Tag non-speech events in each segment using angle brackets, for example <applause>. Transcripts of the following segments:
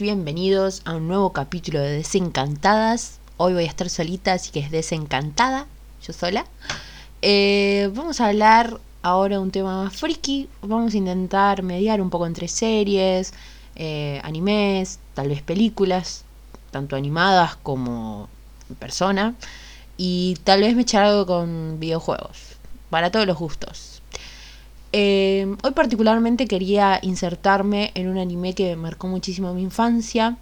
Bienvenidos a un nuevo capítulo de Desencantadas. Hoy voy a estar solita, así que es desencantada, yo sola. Eh, vamos a hablar ahora de un tema más friki. Vamos a intentar mediar un poco entre series, eh, animes, tal vez películas, tanto animadas como en persona. Y tal vez me echar algo con videojuegos, para todos los gustos. Eh, hoy particularmente quería insertarme en un anime que marcó muchísimo mi infancia.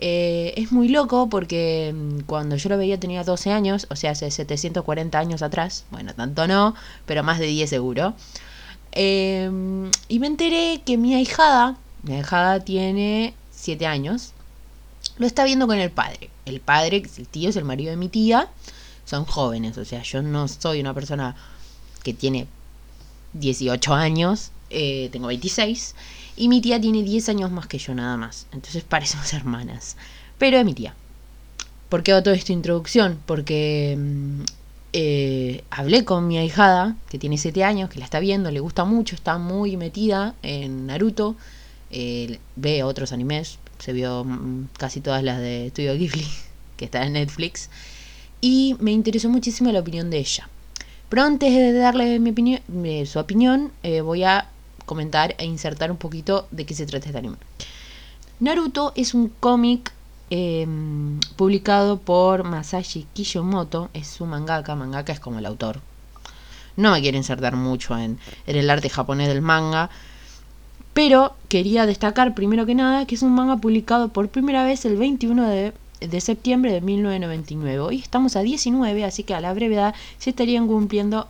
Eh, es muy loco porque mm, cuando yo lo veía tenía 12 años, o sea, hace 740 años atrás. Bueno, tanto no, pero más de 10 seguro. Eh, y me enteré que mi ahijada, mi ahijada tiene 7 años, lo está viendo con el padre. El padre, el tío, es el marido de mi tía, son jóvenes, o sea, yo no soy una persona que tiene 18 años, eh, tengo 26, y mi tía tiene 10 años más que yo nada más. Entonces <laughs> parecemos hermanas. Pero es mi tía. ¿Por qué hago toda esta introducción? Porque mm, eh, hablé con mi ahijada, que tiene 7 años, que la está viendo, le gusta mucho, está muy metida en Naruto, eh, ve otros animes, se vio mm, casi todas las de Studio Ghibli, <laughs> que está en Netflix, y me interesó muchísimo la opinión de ella. Pero antes de darle su opinión, eh, voy a comentar e insertar un poquito de qué se trata este anime. Naruto es un cómic em, publicado por Masashi Kishimoto, es su mangaka, mangaka es como el autor. No me quiero insertar mucho en, en el arte japonés del manga, pero quería destacar primero que nada que es un manga publicado por primera vez el 21 de de septiembre de 1999. Hoy estamos a 19, así que a la brevedad se estarían cumpliendo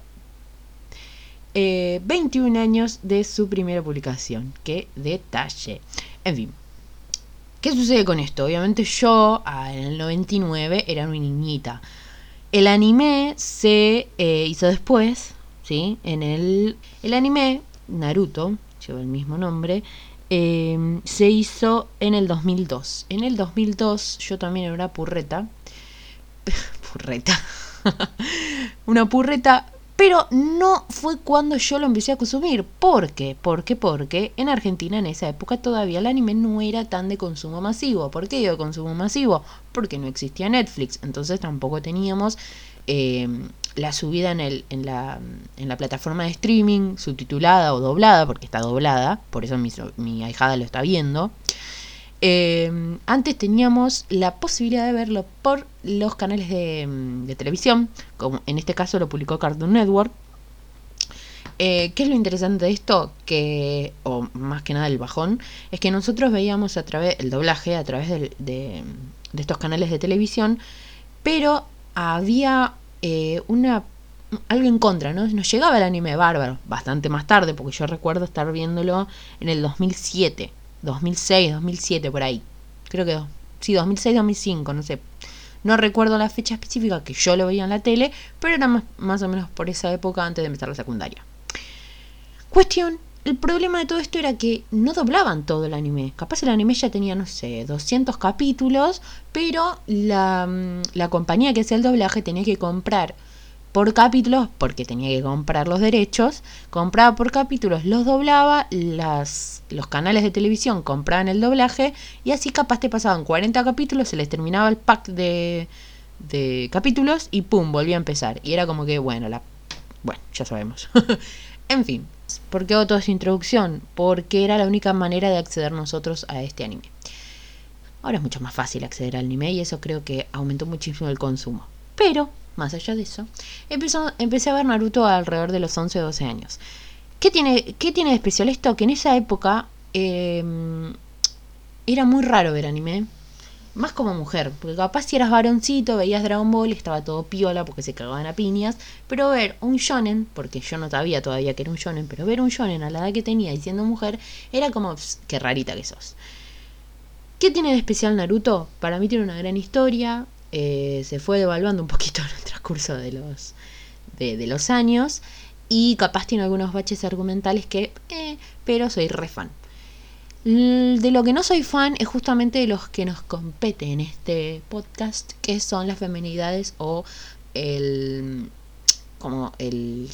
21 eh, años de su primera publicación. ¡Qué detalle! En fin. ¿Qué sucede con esto? Obviamente yo en el 99 era una niñita. El anime se eh, hizo después, ¿sí? En el, el anime, Naruto, lleva el mismo nombre, Em, se hizo en el 2002. En el 2002 yo también era una purreta. <laughs> purreta. <laughs> una purreta. Pero no fue cuando yo lo empecé a consumir. ¿Por qué? Porque, porque en Argentina en esa época todavía el anime no era tan de consumo masivo. ¿Por qué digo consumo masivo? Porque no existía Netflix. Entonces tampoco teníamos em, la subida en, el, en, la, en la plataforma de streaming, subtitulada o doblada, porque está doblada, por eso mi, mi ahijada lo está viendo. Eh, antes teníamos la posibilidad de verlo por los canales de, televisión, como en este caso lo publicó Cartoon Network. Eh, ¿Qué es lo interesante de esto? Que, o más que nada el bajón, es que nosotros veíamos a través, el doblaje a través de, de estos canales de televisión, pero había eh, una algo en contra, ¿no? Nos llegaba el anime bárbaro, bastante más tarde, porque yo recuerdo estar viéndolo en el 2007, 2006, 2007, por ahí. Creo que sí, 2006, 2005, no sé. No recuerdo la fecha específica que yo lo veía en la tele, pero era más, más o menos por esa época antes de empezar la secundaria. Cuestión, el problema de todo esto era que no doblaban todo el anime. Capaz el anime ya tenía, no sé, 200 capítulos, pero la, mm, la compañía que hacía el doblaje tenía que comprar por capítulos, porque tenía que comprar los derechos, compraba por capítulos, los doblaba, los canales de televisión compraban el doblaje y así capaz te pasaban 40 capítulos, se les terminaba el pack de, de capítulos y pum, volvía a empezar. Y era como que, bueno, la, bueno, ya sabemos. <laughs> en fin, ¿Por qué hago toda esa introducción? Porque era la única manera de acceder nosotros a este anime. Ahora es mucho más fácil acceder al anime y eso creo que aumentó muchísimo el consumo. Pero, más allá de eso, empecé a ver Naruto alrededor de los 11 o 12 años. ¿Qué tiene, ¿Qué tiene de especial esto? Que en esa época em, era muy raro ver anime más como mujer, porque capaz si eras varoncito, veías Dragon Ball y estaba todo piola porque se cagaban a piñas, pero ver un shonen, porque yo no sabía todavía que era un shonen, pero ver un shonen a la edad que tenía y siendo mujer, era como, qué rarita que sos. ¿Qué tiene de especial Naruto? Para mí tiene una gran historia, eh, se fue devaluando un poquito <laughs> en el transcurso de los, de, los años, y capaz tiene algunos baches argumentales que, eh, pero soy re fan. De lo que no soy fan es justamente de los que nos compete en este podcast, que son las feminidades o el. como el.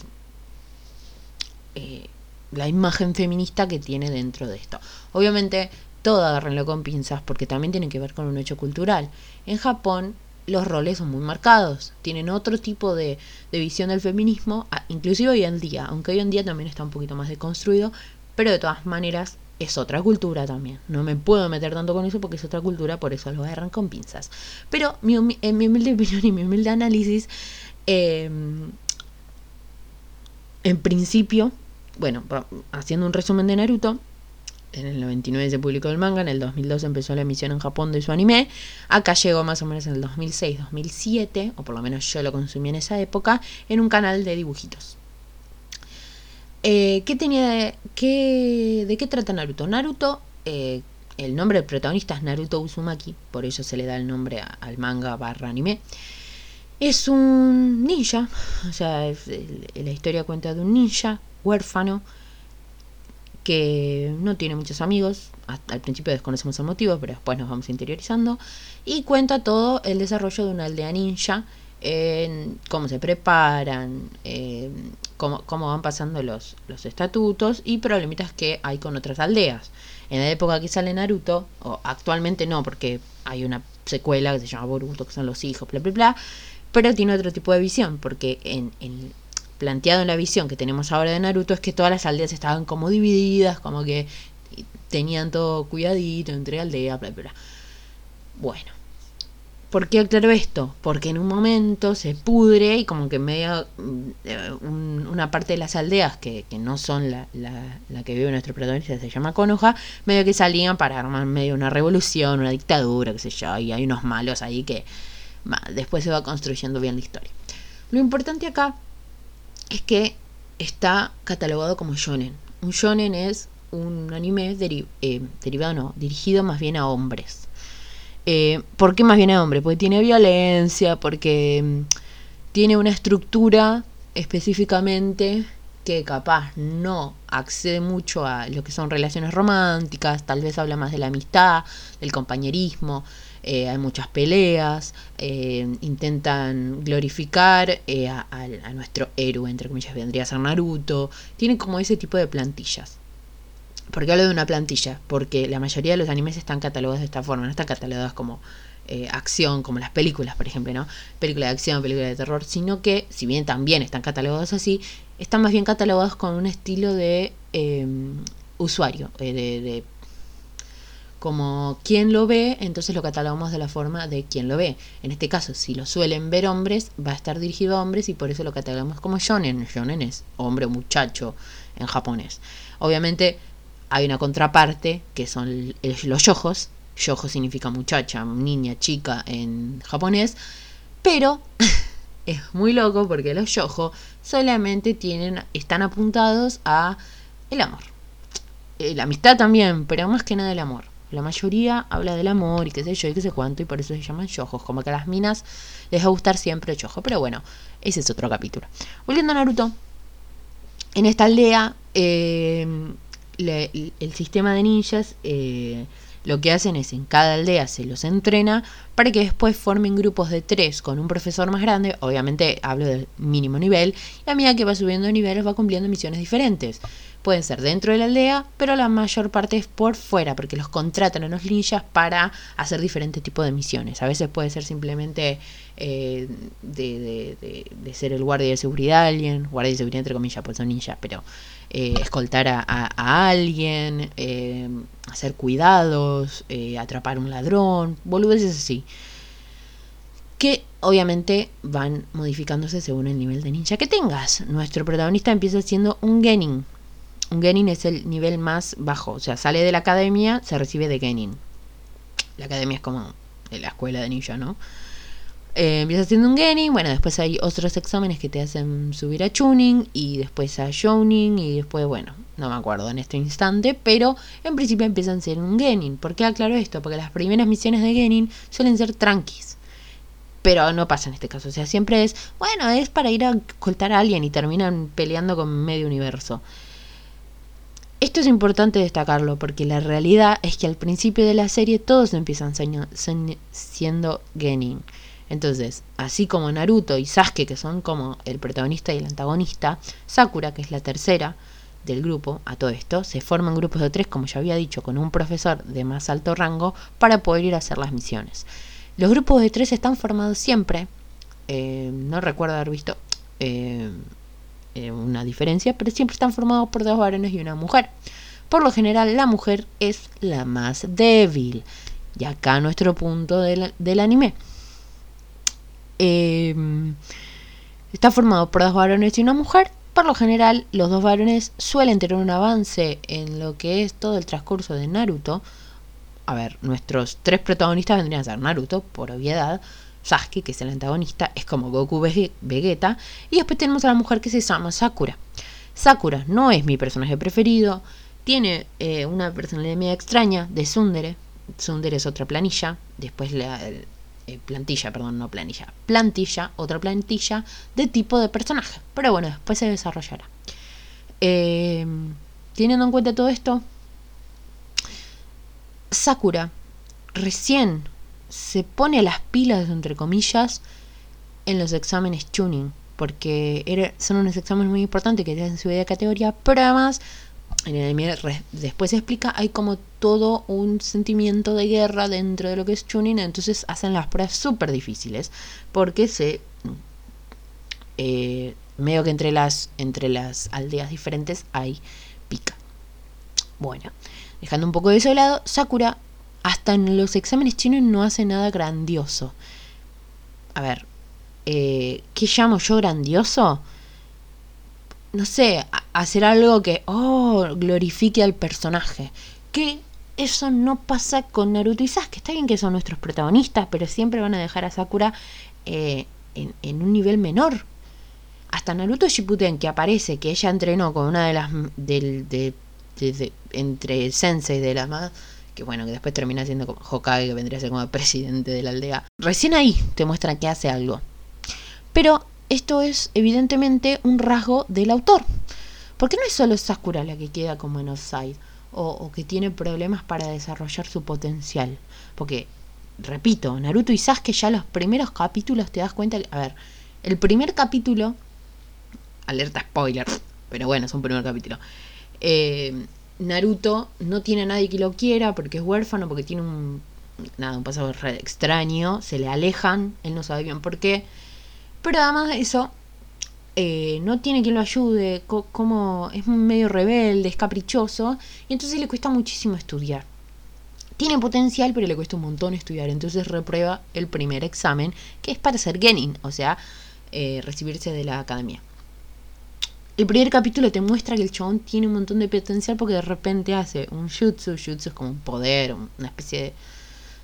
Eh, la imagen feminista que tiene dentro de esto. Obviamente, todo agárrenlo con pinzas porque también tiene que ver con un hecho cultural. En Japón los roles son muy marcados, tienen otro tipo de, visión del feminismo, inclusive hoy en día, aunque hoy en día también está un poquito más deconstruido, pero de todas maneras es otra cultura también. No me puedo meter tanto con eso porque es otra cultura, por eso lo agarran con pinzas. Pero mi, en mi humilde <laughs> opinión y mi humilde análisis, em, en principio, bueno, haciendo un resumen de Naruto, en el 99 se publicó el manga, en el 2002 empezó la emisión en Japón de su anime, acá llegó más o menos en el 2006-2007, o por lo menos yo lo consumí en esa época, en un canal de dibujitos. Eh, ¿qué tenía de, qué, de qué trata Naruto? Naruto, eh, el nombre del protagonista es Naruto Uzumaki, por ello se le da el nombre al manga barra anime. Es un ninja, o sea, la historia cuenta de un ninja huérfano que no tiene muchos amigos, al principio desconocemos el motivo, pero después nos vamos interiorizando, y cuenta todo el desarrollo de una aldea ninja, cómo se preparan, cómo, cómo, van pasando los, los estatutos y problemitas que hay con otras aldeas. En la época que sale Naruto, o actualmente no, porque hay una secuela que se llama Boruto, que son los hijos, bla, bla, bla, pero tiene otro tipo de visión, porque en, planteado en la visión que tenemos ahora de Naruto es que todas las aldeas estaban como divididas, como que tenían todo cuidadito entre aldeas, bla, bla, Bueno, ¿por qué aclaro esto? Porque en un momento se pudre y como que medio mm, una parte de las aldeas que, no son la, la, que vive nuestro protagonista, se llama Konoha, medio que salían para armar medio una revolución, una dictadura, qué sé yo, y hay unos malos ahí que después se va construyendo bien la historia. Lo importante acá es que está catalogado como shonen. Un shonen es un anime eh, derivado, no, dirigido más bien a hombres. Eh, ¿Por qué más bien a hombres? Porque tiene violencia, porque mm, tiene una estructura específicamente que capaz no accede mucho a lo que son relaciones románticas, tal vez habla más de la amistad, del compañerismo, eh, hay muchas peleas, eh, intentan glorificar eh, a, nuestro héroe, entre comillas, vendría a ser Naruto, tienen como ese tipo de plantillas. ¿Por qué hablo de una plantilla? Porque la mayoría de los animes están catalogados de esta forma, no están catalogados como acción, como las películas, por ejemplo, ¿no? Película de acción, película de terror, sino que, si bien también están catalogados así, están más bien catalogados con un estilo de usuario, de como quien lo ve, entonces lo catalogamos de la forma de quien lo ve. En este caso, si lo suelen ver hombres, va a estar dirigido a hombres y por eso lo catalogamos como shonen. Shonen es hombre o muchacho en japonés. Obviamente hay una contraparte que son los yojos. Yojo significa muchacha, niña, chica en japonés. Pero <laughs> es muy loco porque los yojo solamente tienen, están apuntados a el amor. Eh, la amistad también, pero más que nada el amor. La mayoría habla del amor y qué sé yo y qué sé cuánto, y por eso se llaman yojos. Como que a las minas les va a gustar siempre el yojo. Pero bueno, ese es otro capítulo. Volviendo a Naruto, en esta aldea, eh, el sistema de ninjas eh, lo que hacen es en cada aldea se los entrena para que después formen grupos de tres con un profesor más grande. Obviamente hablo del mínimo nivel. Y a medida que va subiendo de niveles va cumpliendo misiones diferentes pueden ser dentro de la aldea, pero la mayor parte es por fuera, porque los contratan a los ninjas para hacer diferentes tipos de misiones. A veces puede ser simplemente eh, de, ser el guardia de seguridad de alguien, guardia de seguridad entre comillas, pues son ninjas, pero eh, escoltar a, alguien, eh, hacer cuidados, atrapar un ladrón, boludeces así. Que obviamente van modificándose según el nivel de ninja que tengas. Nuestro protagonista empieza siendo un genin, un Genin es el nivel más bajo, o sea, sale de la academia, se recibe de Genin. La academia es como la escuela de ninja, ¿no? Eh, empieza siendo un Genin, bueno, después hay otros exámenes que te hacen subir a Tuning y después a Jouning y después, bueno, no me acuerdo en este instante, pero en principio empiezan a ser un Genin. ¿Por qué aclaro esto? Porque las primeras misiones de Genin suelen ser tranquis. Pero no pasa en este caso, o sea, siempre es, bueno, es para ir a ocultar a alguien y terminan peleando con medio universo. Esto es importante destacarlo porque la realidad es que al principio de la serie todos empiezan siendo Genin. Entonces, así como Naruto y Sasuke, que son como el protagonista y el antagonista, Sakura, que es la tercera, del grupo, a todo esto, se forman grupos de tres, como ya había dicho, con un profesor de más alto rango para poder ir a hacer las misiones. Los grupos de tres están formados siempre, eh, no recuerdo haber visto eh, eh, una diferencia, pero siempre están formados por dos varones y una mujer. Por lo general, la mujer es la más débil. Y acá nuestro punto del, del anime. está formado por dos varones y una mujer por lo general, los dos varones suelen tener un avance en lo que es todo el transcurso de Naruto. A ver, nuestros tres protagonistas vendrían a ser Naruto, por obviedad. Sasuke, que es el antagonista, es como Goku Vegeta. Y después tenemos a la mujer que se llama Sakura. Sakura no es mi personaje preferido. Tiene eh, una personalidad media extraña de Sundere. Sundere es otra planilla. Después la, eh, plantilla, perdón, no planilla, plantilla, otra plantilla de tipo de personaje. Pero bueno, después se desarrollará. Eh, teniendo en cuenta todo esto, Sakura recién se pone las pilas, entre comillas, en los exámenes tuning, porque son unos exámenes muy importantes que tienen su de categoría, pero además en el después se explica, hay como todo un sentimiento de guerra dentro de lo que es Chunin, entonces hacen las pruebas súper difíciles, porque se... Eh, medio que entre las, entre las aldeas diferentes hay pica. Bueno, dejando un poco de ese lado, Sakura hasta en los exámenes chinos no hace nada grandioso. A ver, eh, ¿qué llamo yo grandioso? no sé, hacer algo que, oh, glorifique al personaje. Que eso no pasa con Naruto y Sasuke. Está bien que son nuestros protagonistas, pero siempre van a dejar a Sakura eh, en, un nivel menor. Hasta Naruto Shippuden, que aparece, que ella entrenó con una de las... Del, de, entre sensei de la más... Que bueno, que después termina siendo como Hokage, que vendría a ser como presidente de la aldea. Recién ahí te muestran que hace algo. Pero esto es evidentemente un rasgo del autor. Porque no es solo Sakura la que queda como en offside o, que tiene problemas para desarrollar su potencial. Porque, repito, Naruto y Sasuke ya los primeros capítulos te das cuenta a ver, el primer capítulo, alerta spoiler, pero bueno, es un primer capítulo. Eh, Naruto no tiene a nadie que lo quiera porque es huérfano, porque tiene un, nada, un pasado extraño, se le alejan, él no sabe bien por qué pero además de eso, eh, no tiene quien lo ayude, como es medio rebelde, es caprichoso, y entonces le cuesta muchísimo estudiar. Tiene potencial, pero le cuesta un montón estudiar, entonces reprueba el primer examen, que es para ser Genin, o sea, eh, recibirse de la academia. El primer capítulo te muestra que el chabón tiene un montón de potencial porque de repente hace un jutsu, jutsu es como un poder, una especie de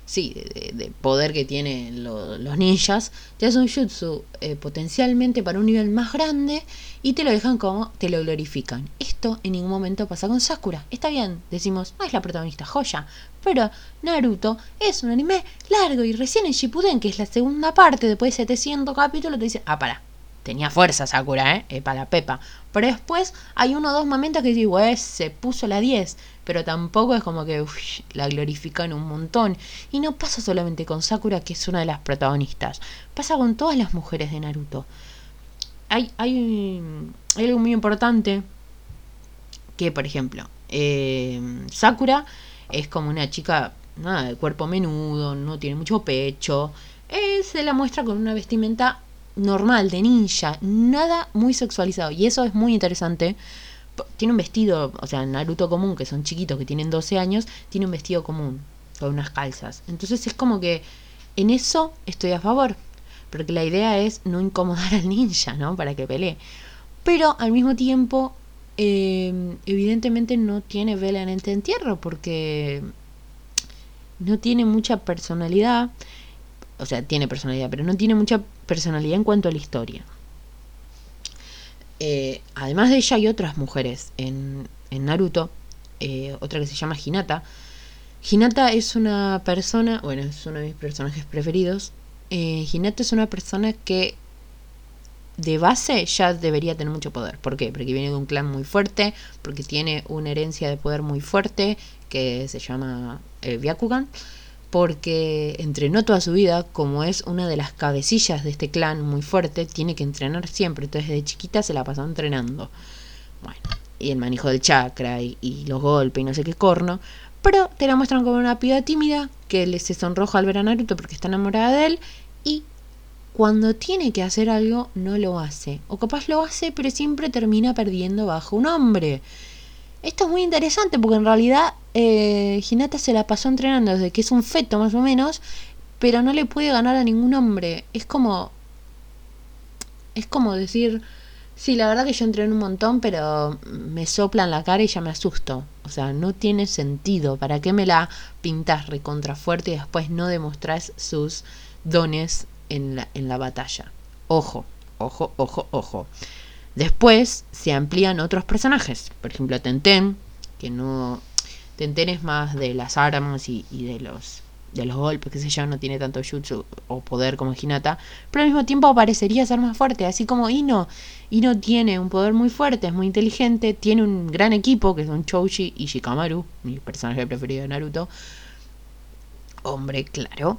sí, de, poder que tienen los ninjas, te hace un jutsu eh, potencialmente para un nivel más grande y te lo dejan como te lo glorifican. Esto en ningún momento pasa con Sakura. Está bien, decimos, no es la protagonista joya, pero Naruto es un anime largo y recién en Shippuden, que es la segunda parte, después de 700 capítulos, te dicen, ah, para, tenía fuerza Sakura, ¿eh? eh para la pepa. Pero después hay uno o dos momentos que digo, eh, se puso la 10, pero tampoco es como que la glorifican un montón. Y no pasa solamente con Sakura, que es una de las protagonistas, pasa con todas las mujeres de Naruto. Hay, hay, hay algo muy importante que, por ejemplo, eh, Sakura es como una chica nada, de cuerpo menudo, no tiene mucho pecho. Eh, se la muestra con una vestimenta normal, de ninja, nada muy sexualizado. Y eso es muy interesante. Tiene un vestido, o sea, Naruto común, que son chiquitos, que tienen 12 años, tiene un vestido común, con unas calzas. Entonces es como que en eso estoy a favor. Porque la idea es no incomodar <laughs> al ninja, ¿no? Para que pelee. Pero al mismo tiempo, em, evidentemente no tiene vela en este entierro, porque no tiene mucha personalidad o sea, tiene personalidad, pero no tiene mucha personalidad en cuanto a la historia. Eh, además de ella hay otras mujeres en, Naruto, eh, otra que se llama Hinata. Hinata es una persona, bueno, es uno de mis personajes preferidos. Eh, Hinata es una persona que de base ya debería tener mucho poder. ¿Por qué? Porque viene de un clan muy fuerte, porque tiene una herencia de poder muy fuerte que se llama eh, Byakugan porque entrenó toda su vida, como es una de las cabecillas de este clan muy fuerte, tiene que entrenar siempre, entonces desde chiquita se la pasó entrenando. Bueno, y el manejo del chakra y, y los golpes y no sé qué corno. Pero te la muestran como una piba tímida que le se sonroja al ver a Naruto porque está enamorada de él y cuando tiene que hacer algo no lo hace. O capaz lo hace pero siempre termina perdiendo bajo un hombre. Esto es muy interesante porque en realidad eh, Hinata se la pasó entrenando desde que es un feto más o menos, pero no le puede ganar a ningún hombre. Es como... Es como decir, sí, la verdad que yo entrené un montón, pero me soplan la cara y ya me asusto. O sea, no tiene sentido. ¿Para qué me la pintas recontra fuerte y después no demostrás sus dones en la, en la batalla? Ojo, ojo, ojo, ojo. Después se amplían otros personajes. Por ejemplo, Tenten, que no. Tenten es más de las armas y, de los de los golpes, que sé yo, no tiene tanto jutsu o poder como Hinata, pero al mismo tiempo parecería ser más fuerte, así como Ino. Ino tiene un poder muy fuerte, es muy inteligente, tiene un gran equipo, que son Chouchi y Shikamaru, mi personaje preferido de Naruto. Hombre, claro.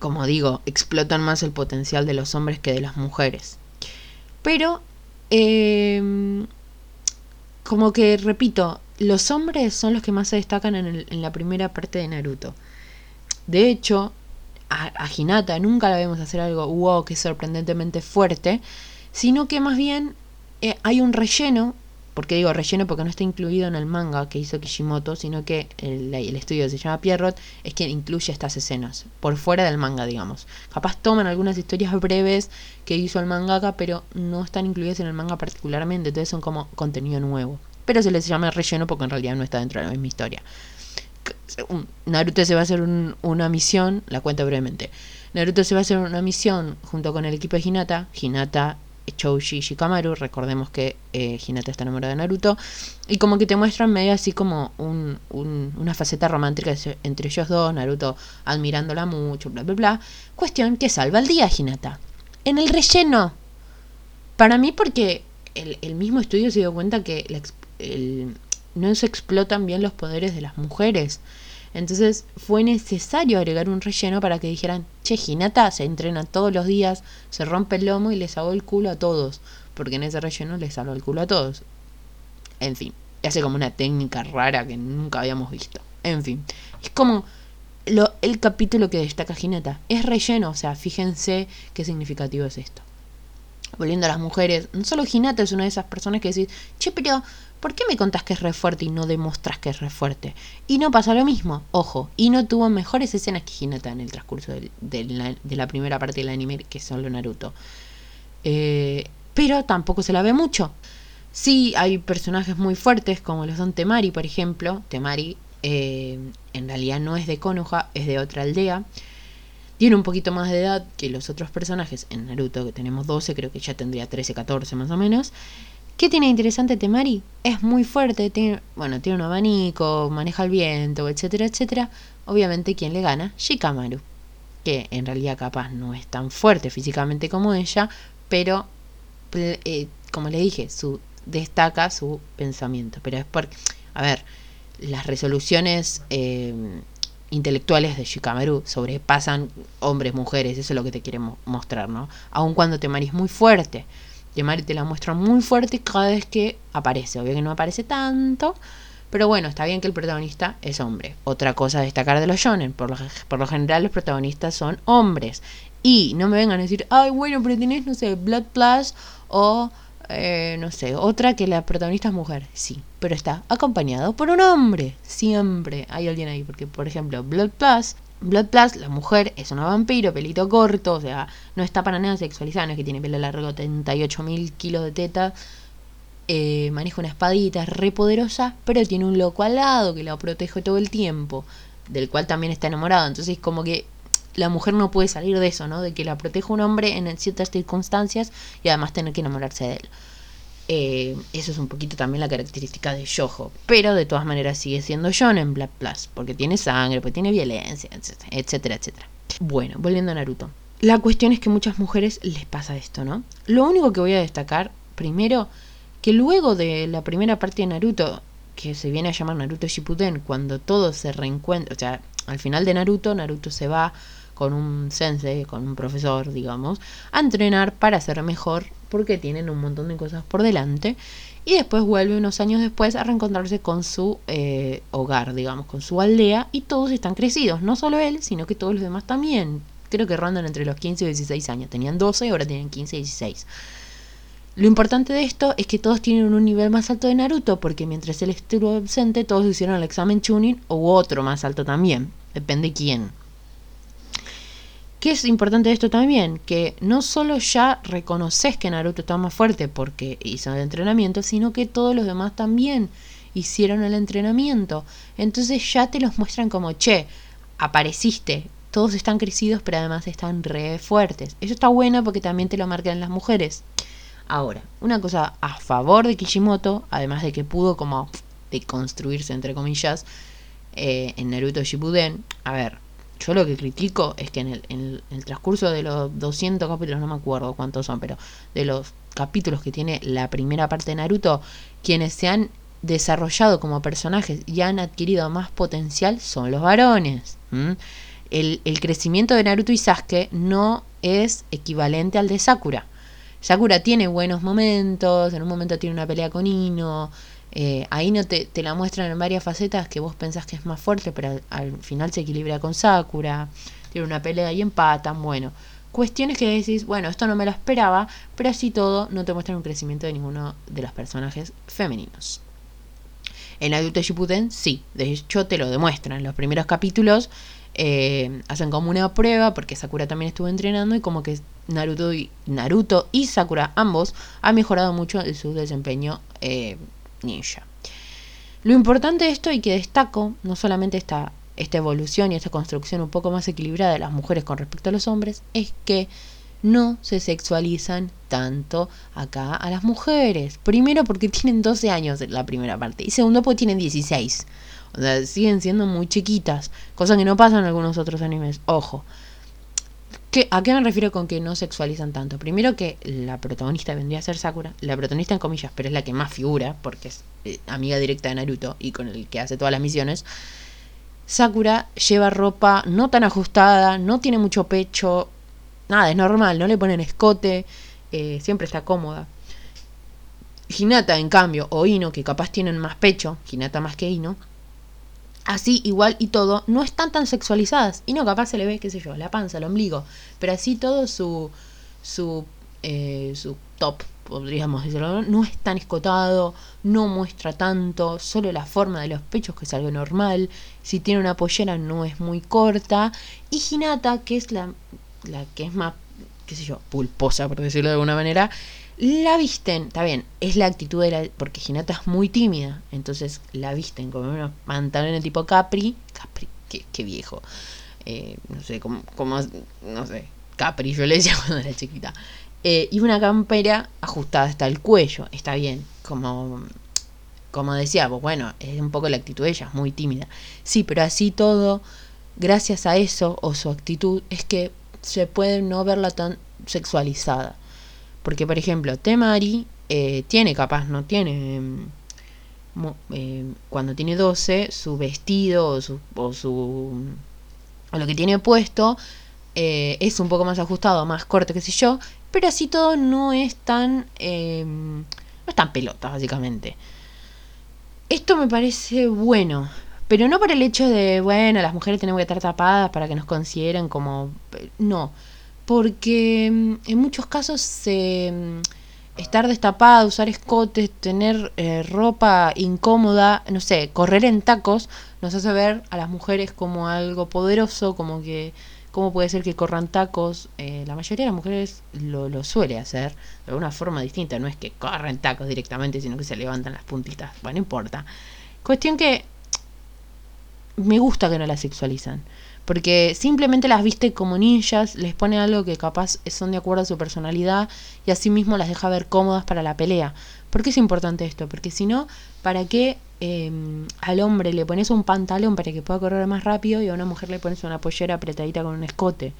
Como digo, explotan más el potencial de los hombres que de las mujeres. Pero, eh, como que, repito, los hombres son los que más se destacan en, el, en la primera parte de Naruto. De hecho, a, a, Hinata nunca la vemos hacer algo wow que es sorprendentemente fuerte, sino que más bien eh, hay un relleno, porque digo relleno porque no está incluido en el manga que hizo Kishimoto, sino que el, estudio se llama Pierrot, es quien incluye estas escenas, por fuera del manga, digamos. Capaz toman algunas historias breves que hizo el mangaka, pero no están incluidas en el manga particularmente, entonces son como contenido nuevo. Pero se les llama relleno porque en realidad no está dentro de la misma historia. Naruto se va a hacer un, una misión, la cuento brevemente. Naruto se va a hacer una misión junto con el equipo de Hinata, Hinata, Chouchi y Shikamaru, recordemos que eh, Hinata está enamorada de Naruto, y como que te muestran medio así como un, un, una faceta romántica entre ellos dos, Naruto admirándola mucho, bla, bla, bla. Cuestión que salva el día Hinata. En el relleno. Para mí porque el, el mismo estudio se dio cuenta que no se explotan bien los poderes de las mujeres. Entonces fue necesario agregar un relleno para que dijeran, che, Hinata se entrena todos los días, se rompe el lomo y le salvó el culo a todos. Porque en ese relleno le salvó el culo a todos. En fin, hace como una técnica rara que nunca habíamos visto. En fin, es como lo, el capítulo que destaca Hinata. Es relleno, o sea, fíjense qué significativo es esto. Volviendo a las mujeres, no solo Hinata es una de esas personas que decís, che, pero ¿por qué me contás que es re fuerte y no demostras que es re fuerte? Y no pasa lo mismo, ojo, y no tuvo mejores escenas que Hinata en el transcurso de, la, primera parte del anime que solo Naruto. Eh, pero tampoco se la ve mucho. Sí, hay personajes muy fuertes como lo son Temari, por ejemplo. Temari eh, en realidad no es de Konoha, es de otra aldea. Tiene un poquito más de edad que los otros personajes en Naruto, que tenemos 12, creo que ya tendría 13, 14 más o menos. ¿Qué tiene interesante Temari? Es muy fuerte, tiene, bueno, tiene un abanico, maneja el viento, etcétera, etcétera. Obviamente, ¿quién le gana? Shikamaru, que en realidad capaz no es tan fuerte físicamente como ella, pero, eh, como le dije, su, destaca su pensamiento. Pero es porque, a ver, las resoluciones eh, intelectuales de Shikamaru sobrepasan hombres, mujeres, eso es lo que te quiere mostrar, ¿no? Aun cuando Temari es muy fuerte. Temari te la muestra muy fuerte cada vez que aparece. Obvio que no aparece tanto, pero bueno, está bien que el protagonista es hombre. Otra cosa a destacar de los shonen, por lo, por lo general los protagonistas son hombres. Y no me vengan a decir, ay, bueno, pero tenés, no sé, Blood Plus o, eh, no sé, otra que la protagonista es mujer. Sí, pero está acompañado por un hombre. Siempre hay alguien ahí, porque por ejemplo, Blood Plus Blood Plus, la mujer es una vampiro, pelito corto, o sea, no está para nada sexualizada, no es que tiene pelo largo, 38 mil kilos de teta, eh, maneja una espadita, es re poderosa, pero tiene un loco al lado que la protege todo el tiempo, del cual también está enamorado, entonces como que la mujer no puede salir de eso, ¿no? De que la proteja un hombre en ciertas circunstancias y además tener que enamorarse de él. Eh, eso es un poquito también la característica de Yojo. Pero de todas maneras sigue siendo en Black Plus. Porque tiene sangre, porque tiene violencia, etcétera, etcétera. Bueno, volviendo a Naruto. La cuestión es que muchas mujeres les pasa esto, ¿no? Lo único que voy a destacar, primero, que luego de la primera parte de Naruto, que se viene a llamar Naruto Shippuden, cuando todo se reencuentra, o sea, al final de Naruto, Naruto se va con un sensei, con un profesor, digamos, a entrenar para ser mejor porque tienen un montón de cosas por delante. Y después vuelve unos años después a reencontrarse con su eh, hogar, digamos, con su aldea, y todos están crecidos, no solo él, sino que todos los demás también. Creo que rondan entre los 15 y 16 años. Tenían 12 y ahora tienen 15 y 16. Lo importante de esto es que todos tienen un nivel más alto de Naruto, porque mientras él estuvo ausente, todos hicieron el examen Chunin o otro más alto también. Depende quién. ¿Qué es importante de esto también? Que no solo ya reconoces que Naruto está más fuerte porque hizo el entrenamiento, sino que todos los demás también hicieron el entrenamiento. Entonces ya te los muestran como, che, apareciste, todos están crecidos, pero además están re fuertes. Eso está bueno porque también te lo marcan las mujeres. Ahora, una cosa a favor de Kishimoto, además de que pudo como deconstruirse, entre comillas, eh, en Naruto Shippuden, a ver, yo lo que critico es que en el, en el, transcurso de los 200 capítulos, no me acuerdo cuántos son, pero de los capítulos que tiene la primera parte de Naruto, quienes se han desarrollado como personajes y han adquirido más potencial son los varones. El, el, crecimiento de Naruto y Sasuke no es equivalente al de Sakura. Sakura tiene buenos momentos, en un momento tiene una pelea con Ino, eh, ahí no te, te, la muestran en varias facetas que vos pensás que es más fuerte, pero al, final se equilibra con Sakura, tiene una pelea y empatan, bueno, cuestiones que decís, bueno, esto no me lo esperaba, pero así todo no te muestran un crecimiento de ninguno de los personajes femeninos. En Naruto Shippuden sí, de hecho te lo demuestran, en los primeros capítulos eh, hacen como una prueba porque Sakura también estuvo entrenando y como que Naruto y, Sakura ambos han mejorado mucho de su desempeño eh, ninja. Lo importante de esto y que destaco, no solamente esta, esta evolución y esta construcción un poco más equilibrada de las mujeres con respecto a los hombres, es que no se sexualizan tanto acá a las mujeres. Primero porque tienen 12 años la primera parte y segundo porque tienen 16. O sea, siguen siendo muy chiquitas, cosa que no pasa en algunos otros animes. Ojo. ¿Qué, ¿A qué me refiero con que no sexualizan tanto? Primero que la protagonista vendría a ser Sakura, la protagonista en comillas, pero es la que más figura, porque es eh, amiga directa de Naruto y con el que hace todas las misiones. Sakura lleva ropa no tan ajustada, no tiene mucho pecho, nada, es normal, no le ponen escote, eh, siempre está cómoda. Hinata, en cambio, o Ino, que capaz tienen más pecho, Hinata más que Ino, así igual y todo, no están tan sexualizadas. Y no, capaz se le ve, qué sé yo, la panza, el ombligo. Pero así todo su, su, eh, su top, podríamos decirlo, no es tan escotado, no muestra tanto, solo la forma de los pechos, que es algo normal. Si tiene una pollera no es muy corta. Y Hinata, que es la, la que es más, qué sé yo, pulposa, por decirlo de alguna manera, la visten, está bien, es la actitud de la. Porque Hinata es muy tímida. Entonces la visten con unos pantalones tipo Capri. Capri, qué, viejo. Eh, no sé, como, como. No sé, Capri, yo le decía <laughs> cuando era chiquita. Eh, y una campera ajustada hasta el cuello. Está bien. Como. Como decía, pues bueno, es un poco la actitud de ella, es muy tímida. Sí, pero así todo, gracias a eso o su actitud, es que se puede no verla tan sexualizada. Porque, por ejemplo, Temari eh, tiene capaz, no tiene... Mm, eh, cuando tiene 12, su vestido o su, o su o lo que tiene puesto eh, es un poco más ajustado, más corto, qué sé yo, pero así todo no es tan no es tan pelota básicamente. Esto me parece bueno, pero no por el hecho de, bueno, las mujeres tenemos que estar tapadas para que nos consideren como no, porque mm, en muchos casos mm, estar destapada, usar escotes, tener eh, ropa incómoda, no sé, correr en tacos, nos hace ver a las mujeres como algo poderoso, como que, ¿cómo puede ser que corran tacos? Eh, la mayoría de las mujeres lo, lo suele hacer de una forma distinta, no es que corren tacos directamente, sino que se levantan las puntitas, bueno, no importa. Cuestión que me gusta que no la sexualizan. Porque simplemente las viste como ninjas, les pone algo que capaz son de acuerdo a su personalidad y así mismo las deja ver cómodas para la pelea. ¿Por qué es importante esto? Porque si no, ¿para qué em, al hombre le pones un pantalón para que pueda correr más rápido y a una mujer le pones una pollera apretadita con un escote?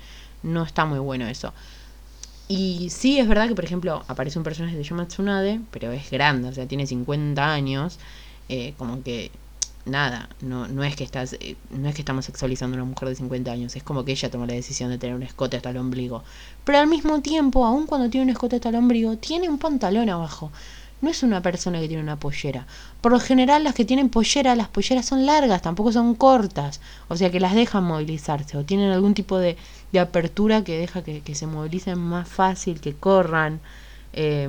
No está muy bueno eso. Y sí es verdad que, por ejemplo, aparece un personaje de Yoma Tsunade, pero es grande, o sea, tiene 50 años, eh, como que nada, no, no es que estás, eh, no es que estamos sexualizando a una mujer de 50 años, es como que ella tomó la decisión de tener un escote hasta el ombligo. Pero al mismo tiempo, aun cuando tiene un escote hasta el ombligo, tiene un pantalón abajo. No es una persona que tiene una pollera. Por lo general, las que tienen pollera, las polleras son largas, tampoco son cortas. O sea que las dejan movilizarse. O tienen algún tipo de, de apertura que deja que, que, se movilicen más fácil, que corran. Eh,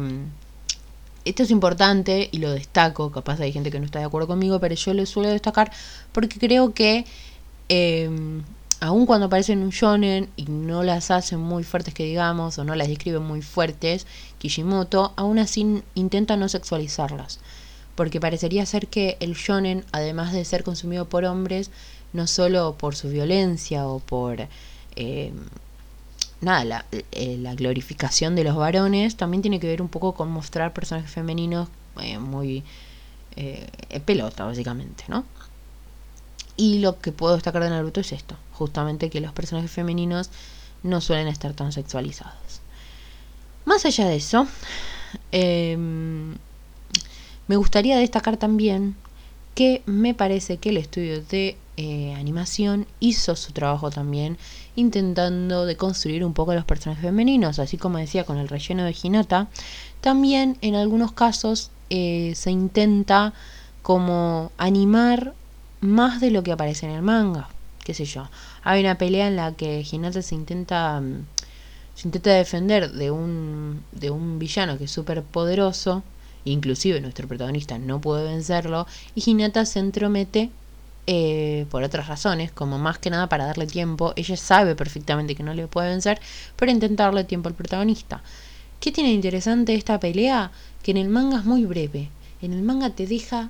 esto es importante y lo destaco, capaz hay gente que no está de acuerdo conmigo, pero yo lo suelo destacar porque creo que eh, aun cuando aparecen un shonen y no las hacen muy fuertes que digamos, o no las describen muy fuertes, Kishimoto aún así intenta no sexualizarlas. Porque parecería ser que el shonen, además de ser consumido por hombres, no solo por su violencia o por eh, nada, la, eh, la, glorificación de los varones también tiene que ver un poco con mostrar personajes femeninos eh, muy eh, pelota, básicamente, ¿no? Y lo que puedo destacar de Naruto es esto, justamente que los personajes femeninos no suelen estar tan sexualizados. Más allá de eso, eh, me gustaría destacar también que me parece que el estudio de animación hizo su trabajo también intentando de construir un poco los personajes femeninos, así como decía con el relleno de Hinata, también en algunos casos eh, se intenta como animar más de lo que aparece en el manga, qué sé yo. Hay una pelea en la que Hinata se intenta mm, se intenta defender de un de un villano que es súper poderoso, inclusive nuestro protagonista no puede vencerlo y Hinata se entromete eh, por otras razones, como más que nada para darle tiempo. Ella sabe perfectamente que no le puede vencer, pero intenta darle tiempo al protagonista. ¿Qué tiene interesante esta pelea? Que en el manga es muy breve. En el manga te deja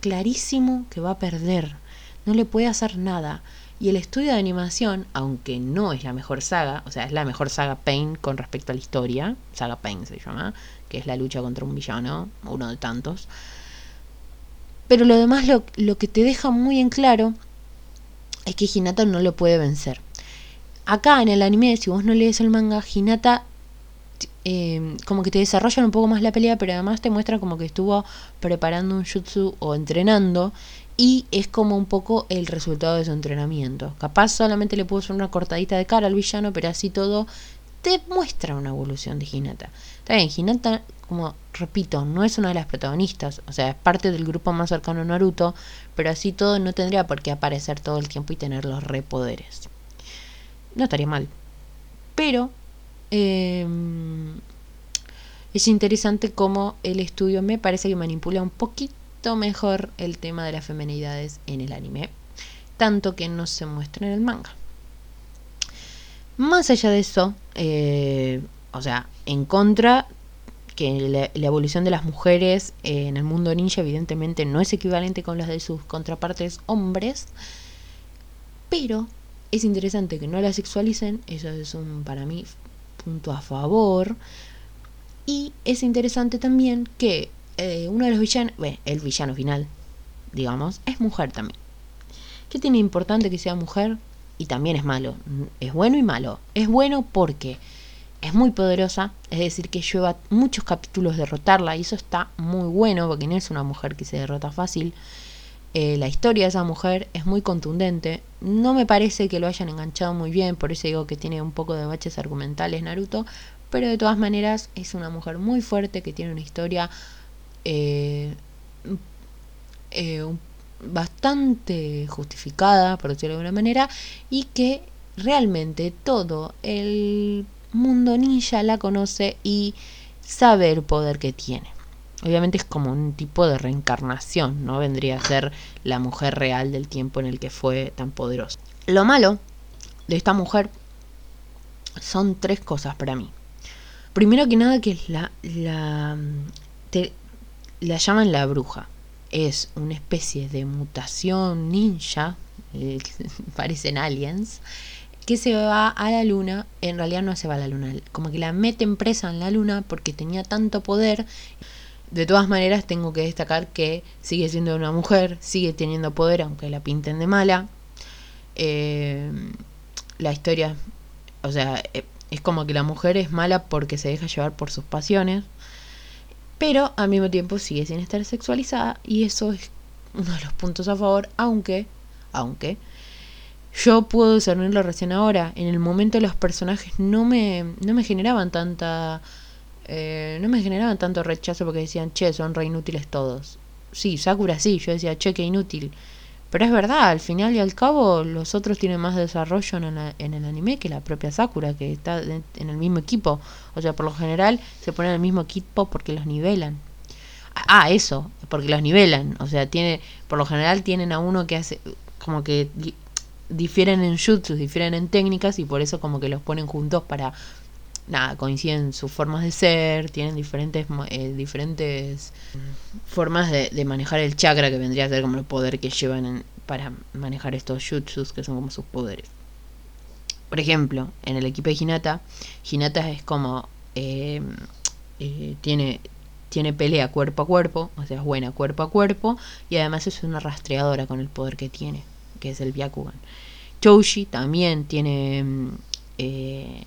clarísimo que va a perder. No le puede hacer nada. Y el estudio de animación, aunque no es la mejor saga, o sea, es la mejor saga Pain con respecto a la historia, saga Pain se llama, que es la lucha contra un villano, uno de tantos. Pero lo demás lo, lo que te deja muy en claro es que Hinata no lo puede vencer. Acá en el anime, si vos no lees el manga, Hinata eh, como que te desarrollan un poco más la pelea, pero además te muestran como que estuvo preparando un jutsu o entrenando y es como un poco el resultado de su entrenamiento. Capaz solamente le puso una cortadita de cara al villano, pero así todo te muestra una evolución de Hinata. Está bien, Hinata como repito, no es una de las protagonistas, o sea, es parte del grupo más cercano a Naruto, pero así todo no tendría por qué aparecer todo el tiempo y tener los repoderes. No estaría mal. Pero eh, es interesante cómo el estudio me parece que manipula un poquito mejor el tema de las femenidades en el anime, tanto que no se muestra en el manga. Más allá de eso, eh, o sea, en contra que la, evolución de las mujeres eh, en el mundo ninja evidentemente no es equivalente con las de sus contrapartes hombres, pero es interesante que no la sexualicen, eso es un para mí punto a favor, y es interesante también que eh, uno de los villanos, bueno, el villano final, digamos, es mujer también. ¿Qué tiene importante que sea mujer? Y también es malo, es bueno y malo. Es bueno porque es muy poderosa, es decir, que lleva muchos capítulos derrotarla y eso está muy bueno porque no es una mujer que se derrota fácil. Eh, la historia de esa mujer es muy contundente, no me parece que lo hayan enganchado muy bien, por eso digo que tiene un poco de baches argumentales Naruto, pero de todas maneras es una mujer muy fuerte que tiene una historia eh, eh, bastante justificada, por decirlo de alguna manera, y que realmente todo el mundo ninja la conoce y sabe el poder que tiene. Obviamente es como un tipo de reencarnación, ¿no? Vendría a ser la mujer real del tiempo en el que fue tan poderosa. Lo malo de esta mujer son tres cosas para mí. Primero que nada que es la, la, la llaman la bruja. Es una especie de mutación ninja, eh, <laughs> parecen aliens, que se va a la luna, en realidad no se va a la luna, como que la meten presa en la luna porque tenía tanto poder. De todas maneras tengo que destacar que sigue siendo una mujer, sigue teniendo poder aunque la pinten de mala. Eh, la historia, o sea, eh, es como que la mujer es mala porque se deja llevar por sus pasiones, pero al mismo tiempo sigue sin estar sexualizada y eso es uno de los puntos a favor, aunque, aunque, yo puedo discernirlo recién ahora. En el momento los personajes no me, no me generaban tanta... Eh, no me generaban tanto rechazo porque decían, che, son re inútiles todos. Sí, Sakura sí, yo decía, che, qué inútil. Pero es verdad, al final y al cabo los otros tienen más desarrollo en, en el anime que la propia Sakura, que está en el mismo equipo. O sea, por lo general se ponen en el mismo equipo porque los nivelan. Ah, eso, porque los nivelan. O sea, tiene, por lo general tienen a uno que hace como que difieren en jutsus, difieren en técnicas y por eso como que los ponen juntos para nada, coinciden sus formas de ser, tienen diferentes eh, diferentes formas de, manejar el chakra que vendría a ser como el poder que llevan para manejar estos jutsus que son como sus poderes. Por ejemplo, en el equipo de Hinata, Hinata es como eh, eh, tiene tiene pelea cuerpo a cuerpo, o sea, es buena cuerpo a cuerpo y además es una rastreadora con el poder que tiene que es el Byakugan. Chouji también tiene mm, eh,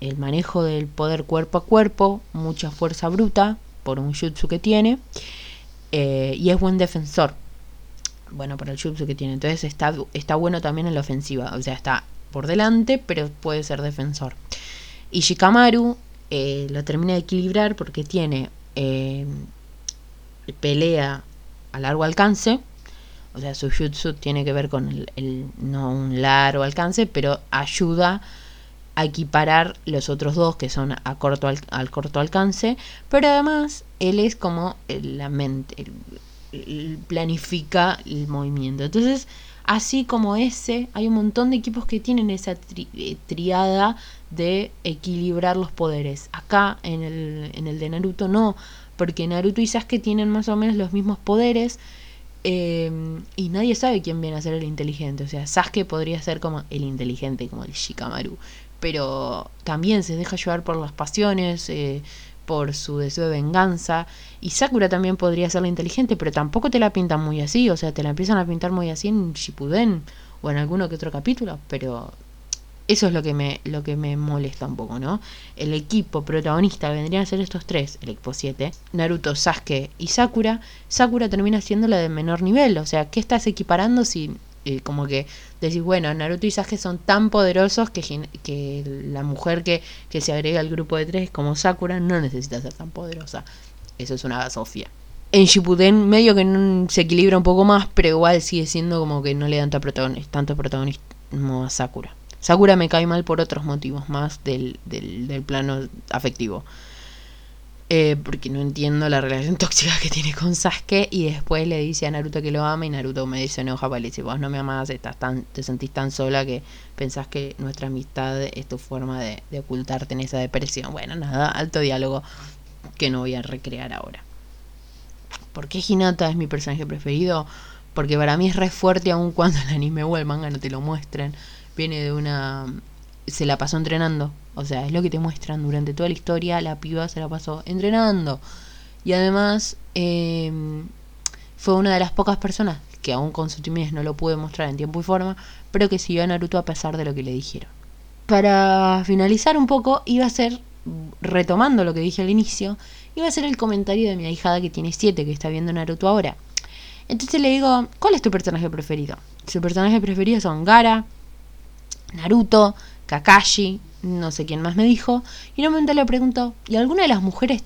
el manejo del poder cuerpo a cuerpo, mucha fuerza bruta por un jutsu que tiene eh, y es buen defensor. Bueno, por el jutsu que tiene. Entonces está, está bueno también en la ofensiva. O sea, está por delante, pero puede ser defensor. Y Shikamaru eh, lo termina de equilibrar porque tiene pelea a largo alcance o sea, su jutsu tiene que ver con el, no un largo alcance, pero ayuda a equiparar los otros dos que son a corto al, corto alcance, pero además él es como la mente, planifica el movimiento. Entonces, así como ese, hay un montón de equipos que tienen esa eh, triada de equilibrar los poderes. Acá en el, en el de Naruto no, porque Naruto y Sasuke tienen más o menos los mismos poderes, Em, y nadie sabe quién viene a ser el inteligente. O sea, Sasuke podría ser como el inteligente, como el Shikamaru. Pero también se deja llevar por las pasiones, eh, por su deseo de venganza. Y Sakura también podría ser la inteligente, pero tampoco te la pintan muy así. O sea, te la empiezan a pintar muy así en Shippuden o en alguno que otro capítulo. Pero eso es lo que me, lo que me molesta un poco, ¿no? El equipo protagonista vendrían a ser estos tres, el equipo 7, Naruto, Sasuke y Sakura. Sakura termina siendo la de menor nivel, o sea, ¿qué estás equiparando si eh, como que decís, bueno, Naruto y Sasuke son tan poderosos que, que la mujer que, que se agrega al grupo de tres como Sakura no necesita ser tan poderosa. Eso es una Sofía. En Shippuden medio que se equilibra un poco más, pero igual sigue siendo como que no le dan tanto protagonismo a Sakura. Sakura me cae mal por otros motivos más del, del, plano afectivo. Eh, porque no entiendo la relación <laughs> tóxica que tiene con Sasuke y después le dice a Naruto que lo ama y Naruto me dice enoja para vos no me amás, estás tan, te sentís tan sola que pensás que nuestra amistad es tu forma de, ocultarte en esa depresión. Bueno, nada, alto diálogo que no voy a recrear ahora. ¿Por qué Hinata es mi personaje preferido? Porque para mí es re fuerte aun cuando el anime o el no te lo muestren viene de una... se la pasó entrenando. O sea, es lo que te muestran durante toda la historia, la piba se la pasó entrenando. Y además em, fue una de las pocas personas que aún con su timidez no lo pude mostrar en tiempo y forma, pero que siguió a Naruto a pesar de lo que le dijeron. Para finalizar un poco, iba a ser, retomando lo que dije al inicio, iba a ser el comentario de mi ahijada que tiene 7, que está viendo Naruto ahora. Entonces le digo, ¿cuál es tu personaje preferido? Su personaje preferido son Gara, Naruto, Kakashi, no sé quién más me dijo, y en un momento le pregunto, ¿y alguna de las mujeres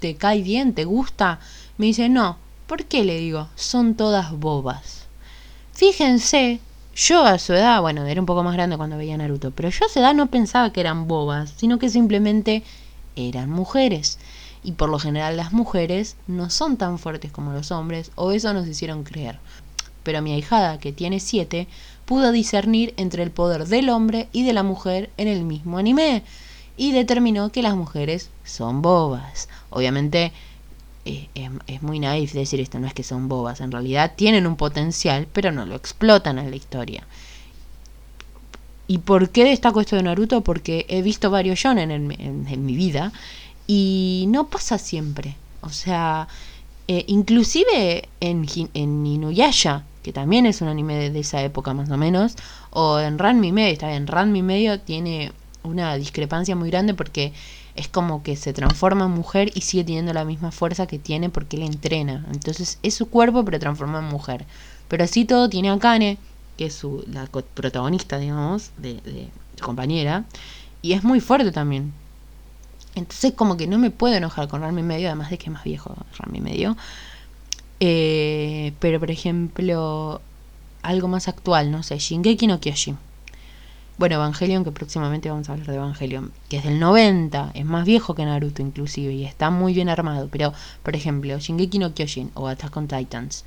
te cae bien, te gusta? Me dice, no, ¿por qué le digo? Son todas bobas. Fíjense, yo a su edad, bueno, era un poco más grande cuando veía Naruto, pero yo a su edad no pensaba que eran bobas, sino que simplemente eran mujeres. Y por lo general las mujeres no son tan fuertes como los hombres, o eso nos hicieron creer. Pero mi ahijada, que tiene siete, pudo discernir entre el poder del hombre y de la mujer en el mismo anime y determinó que las mujeres son bobas. Obviamente eh, es, muy naif decir esto, no es que son bobas, en realidad tienen un potencial, pero no lo explotan en la historia. ¿Y por qué destaco esto de Naruto? Porque he visto varios shonen en, mi vida y no pasa siempre. O sea, eh, inclusive en, en Inuyasha, que también es un anime de, esa época más o menos, o en Ranmi Medio, está bien, Ranmi Medio tiene una discrepancia muy grande porque es como que se transforma en mujer y sigue teniendo la misma fuerza que tiene porque él entrena. Entonces es su cuerpo pero transforma en mujer. Pero así todo tiene a Kane, que es su, la protagonista, digamos, de, de su compañera, y es muy fuerte también. Entonces como que no me puedo enojar con Rami Medio, además de que es más viejo Rami Medio. Eh, pero por ejemplo, algo más actual, no sé, Shingeki no Kyojin. Bueno, Evangelion, que próximamente vamos a hablar de Evangelion, que es del 90, es más viejo que Naruto inclusive y está muy bien armado. Pero, por ejemplo, Shingeki no Kyojin o Attack on Titans,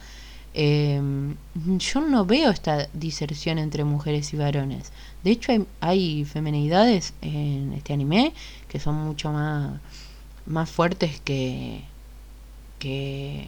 em, yo no veo esta diserción entre mujeres y varones. De hecho, hay, hay femenidades en este anime que son mucho más, más fuertes que, que,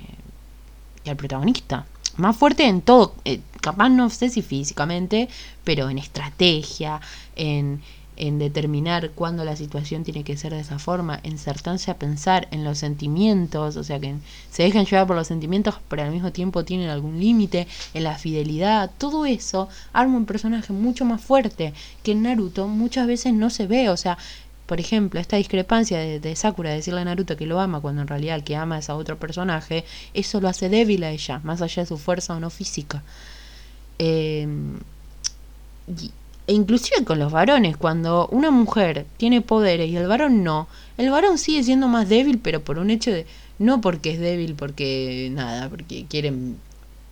que el protagonista. Más fuerte en todo, eh, capaz no sé si físicamente, pero en estrategia, en, en determinar cuándo la situación tiene que ser de esa forma, insertarse a pensar en los sentimientos, o sea que se dejan llevar por los sentimientos, pero al mismo tiempo tienen algún límite, en la fidelidad, todo eso arma un personaje mucho más fuerte que en Naruto muchas veces no se ve, o sea, por ejemplo, esta discrepancia de, Sakura de decirle a Naruto que lo ama cuando en realidad el que ama es a otro personaje, eso lo hace débil a ella, más allá de su fuerza o no física. Eh, e inclusive con los varones, cuando una mujer tiene poderes y el varón no, el varón sigue siendo más débil, pero por un hecho de, no porque es débil, porque nada, porque quieren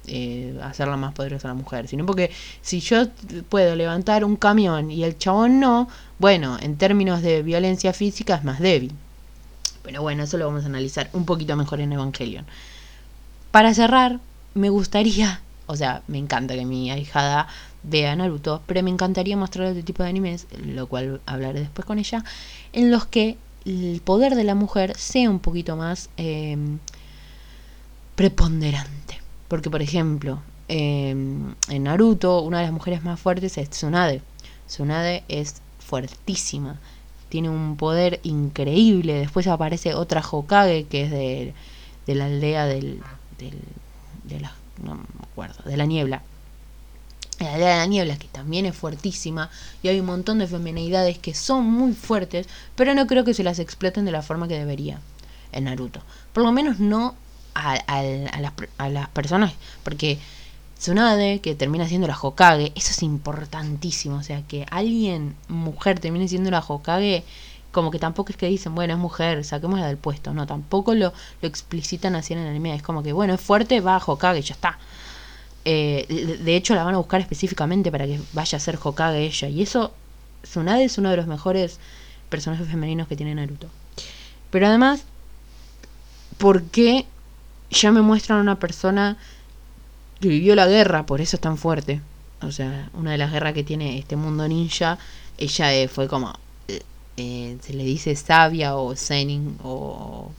eh, hacerla más poderosa a la mujer, sino porque si yo puedo levantar un camión y el chabón no, bueno, en términos de violencia física es más débil. Pero bueno, eso lo vamos a analizar un poquito mejor en Evangelion. Para cerrar, me gustaría, o sea, me encanta que mi ahijada vea Naruto, pero me encantaría mostrar otro tipo de animes, lo cual hablaré después con ella, en los que el poder de la mujer sea un poquito más eh, preponderante. Porque, por ejemplo, em, en Naruto, una de las mujeres más fuertes es Tsunade. Tsunade es fuertísima, tiene un poder increíble. Después aparece otra Hokage que es de, de la aldea del, del, de la, no me acuerdo, de la niebla. La aldea de la niebla que también es fuertísima y hay un montón de feminidades que son muy fuertes, pero no creo que se las exploten de la forma que debería en Naruto. Por lo menos no a, las, personas, porque Tsunade, que termina siendo la Hokage, eso es importantísimo, o sea, que alguien, mujer, termine siendo la Hokage, como que tampoco es que dicen, bueno, es mujer, saquémosla del puesto, no, tampoco lo, lo explicitan así en el anime, es como que, bueno, es fuerte, va a Hokage, ya está. Eh, de hecho, la van a buscar específicamente para que vaya a ser Hokage ella, y eso, Tsunade es uno de los mejores personajes femeninos que tiene Naruto. Pero además, ¿por qué ya me muestran una persona que vivió la guerra, por eso es tan fuerte. O sea, una de las guerras que tiene este mundo ninja, ella eh, fue como, eh, eh, se le dice sabia o zenin o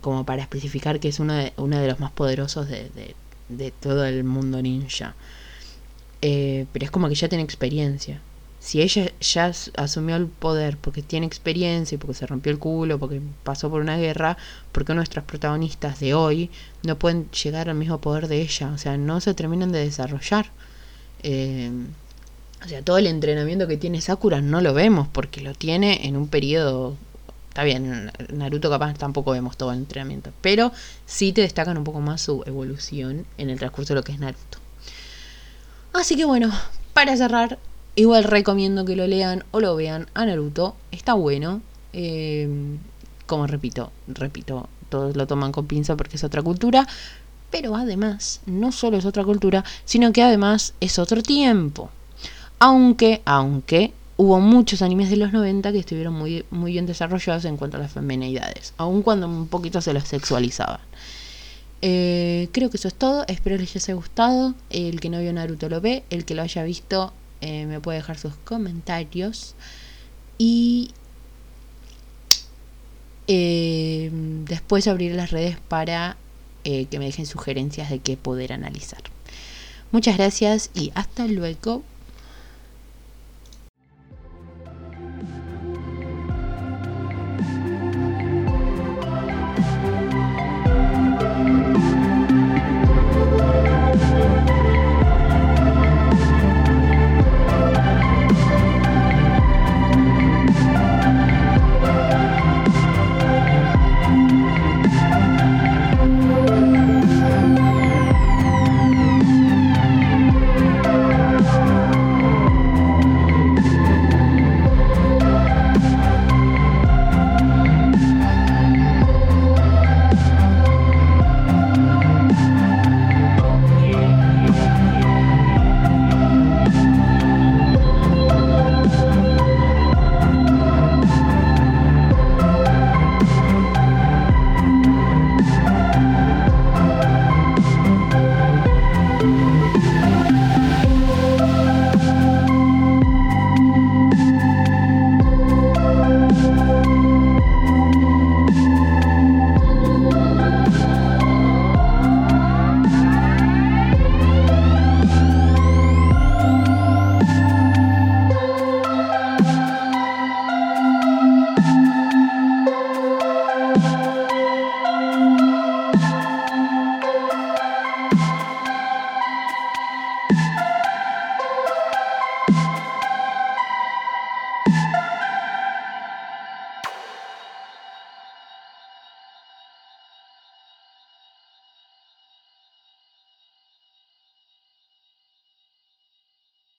como para especificar que es uno de, de los más poderosos de, de todo el mundo ninja. pero es como que ya tiene experiencia si ella ya asumió el poder porque tiene experiencia y porque se rompió el culo, porque pasó por una guerra, ¿por qué nuestros protagonistas de hoy no pueden llegar al mismo poder de ella? O sea, no se terminan de desarrollar. Eh, o sea, todo el entrenamiento que tiene Sakura no lo vemos porque lo tiene en un periodo... Está bien, Naruto capaz tampoco vemos todo el entrenamiento, pero sí te destacan un poco más su evolución en el transcurso de lo que es Naruto. Así que bueno, para cerrar, Igual recomiendo que lo lean o lo vean a Naruto. Está bueno. Eh, como repito, repito, todos lo toman con pinza porque es otra cultura. Pero además, no solo es otra cultura, sino que además es otro tiempo. Aunque, aunque hubo muchos animes de los 90 que estuvieron muy, muy bien desarrollados en cuanto a las femenidades, aun cuando un poquito se los sexualizaban. Eh, creo que eso es todo, espero les haya gustado. El que no vio Naruto lo ve, el que lo haya visto eh, me puede dejar sus comentarios y eh, después abrir las redes para eh, que me dejen sugerencias de qué poder analizar. Muchas gracias y hasta luego.